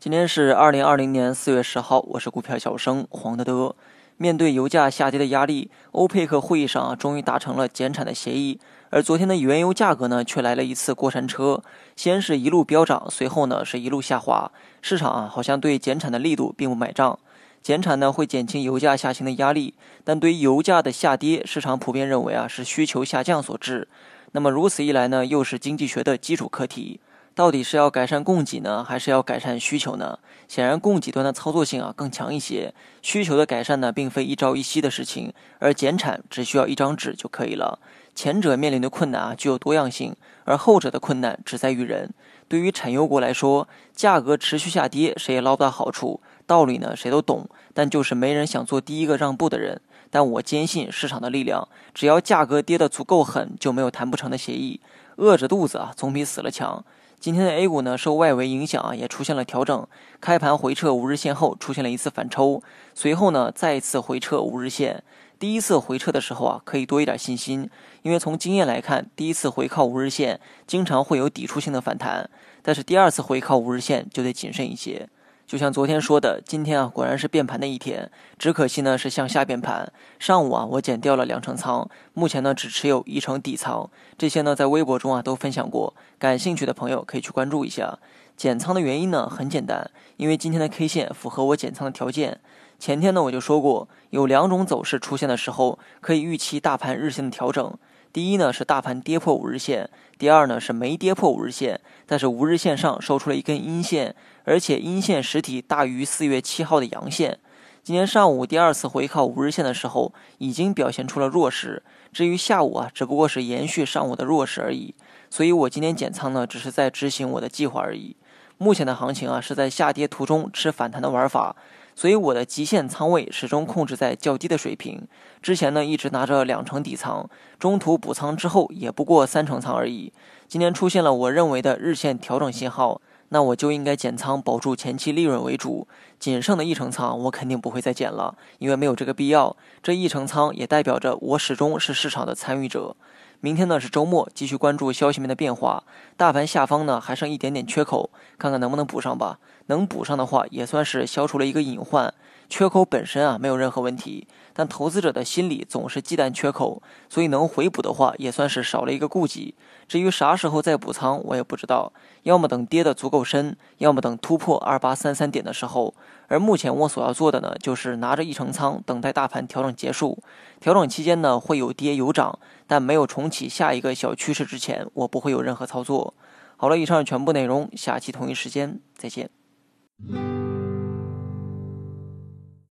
今天是二零二零年四月十号，我是股票小生黄德德。面对油价下跌的压力，欧佩克会议上啊，终于达成了减产的协议。而昨天的原油价格呢，却来了一次过山车，先是一路飙涨，随后呢是一路下滑。市场啊，好像对减产的力度并不买账。减产呢会减轻油价下行的压力，但对于油价的下跌，市场普遍认为啊是需求下降所致。那么如此一来呢，又是经济学的基础课题。到底是要改善供给呢，还是要改善需求呢？显然，供给端的操作性啊更强一些。需求的改善呢，并非一朝一夕的事情，而减产只需要一张纸就可以了。前者面临的困难啊具有多样性，而后者的困难只在于人。对于产油国来说，价格持续下跌，谁也捞不到好处。道理呢，谁都懂，但就是没人想做第一个让步的人。但我坚信市场的力量，只要价格跌得足够狠，就没有谈不成的协议。饿着肚子啊，总比死了强。今天的 A 股呢，受外围影响啊，也出现了调整。开盘回撤五日线后，出现了一次反抽，随后呢，再一次回撤五日线。第一次回撤的时候啊，可以多一点信心，因为从经验来看，第一次回靠五日线经常会有抵触性的反弹，但是第二次回靠五日线就得谨慎一些。就像昨天说的，今天啊果然是变盘的一天，只可惜呢是向下变盘。上午啊我减掉了两成仓，目前呢只持有一成底仓。这些呢在微博中啊都分享过，感兴趣的朋友可以去关注一下。减仓的原因呢很简单，因为今天的 K 线符合我减仓的条件。前天呢我就说过，有两种走势出现的时候可以预期大盘日线的调整。第一呢是大盘跌破五日线，第二呢是没跌破五日线，但是五日线上收出了一根阴线，而且阴线实体大于四月七号的阳线。今天上午第二次回靠五日线的时候，已经表现出了弱势。至于下午啊，只不过是延续上午的弱势而已。所以我今天减仓呢，只是在执行我的计划而已。目前的行情啊，是在下跌途中吃反弹的玩法。所以我的极限仓位始终控制在较低的水平。之前呢一直拿着两成底仓，中途补仓之后也不过三成仓而已。今天出现了我认为的日线调整信号，那我就应该减仓保住前期利润为主。仅剩的一成仓我肯定不会再减了，因为没有这个必要。这一成仓也代表着我始终是市场的参与者。明天呢是周末，继续关注消息面的变化。大盘下方呢还剩一点点缺口，看看能不能补上吧。能补上的话，也算是消除了一个隐患。缺口本身啊没有任何问题，但投资者的心理总是忌惮缺口，所以能回补的话，也算是少了一个顾忌。至于啥时候再补仓，我也不知道。要么等跌得足够深，要么等突破二八三三点的时候。而目前我所要做的呢，就是拿着一成仓，等待大盘调整结束。调整期间呢，会有跌有涨，但没有重启下一个小趋势之前，我不会有任何操作。好了，以上全部内容，下期同一时间再见。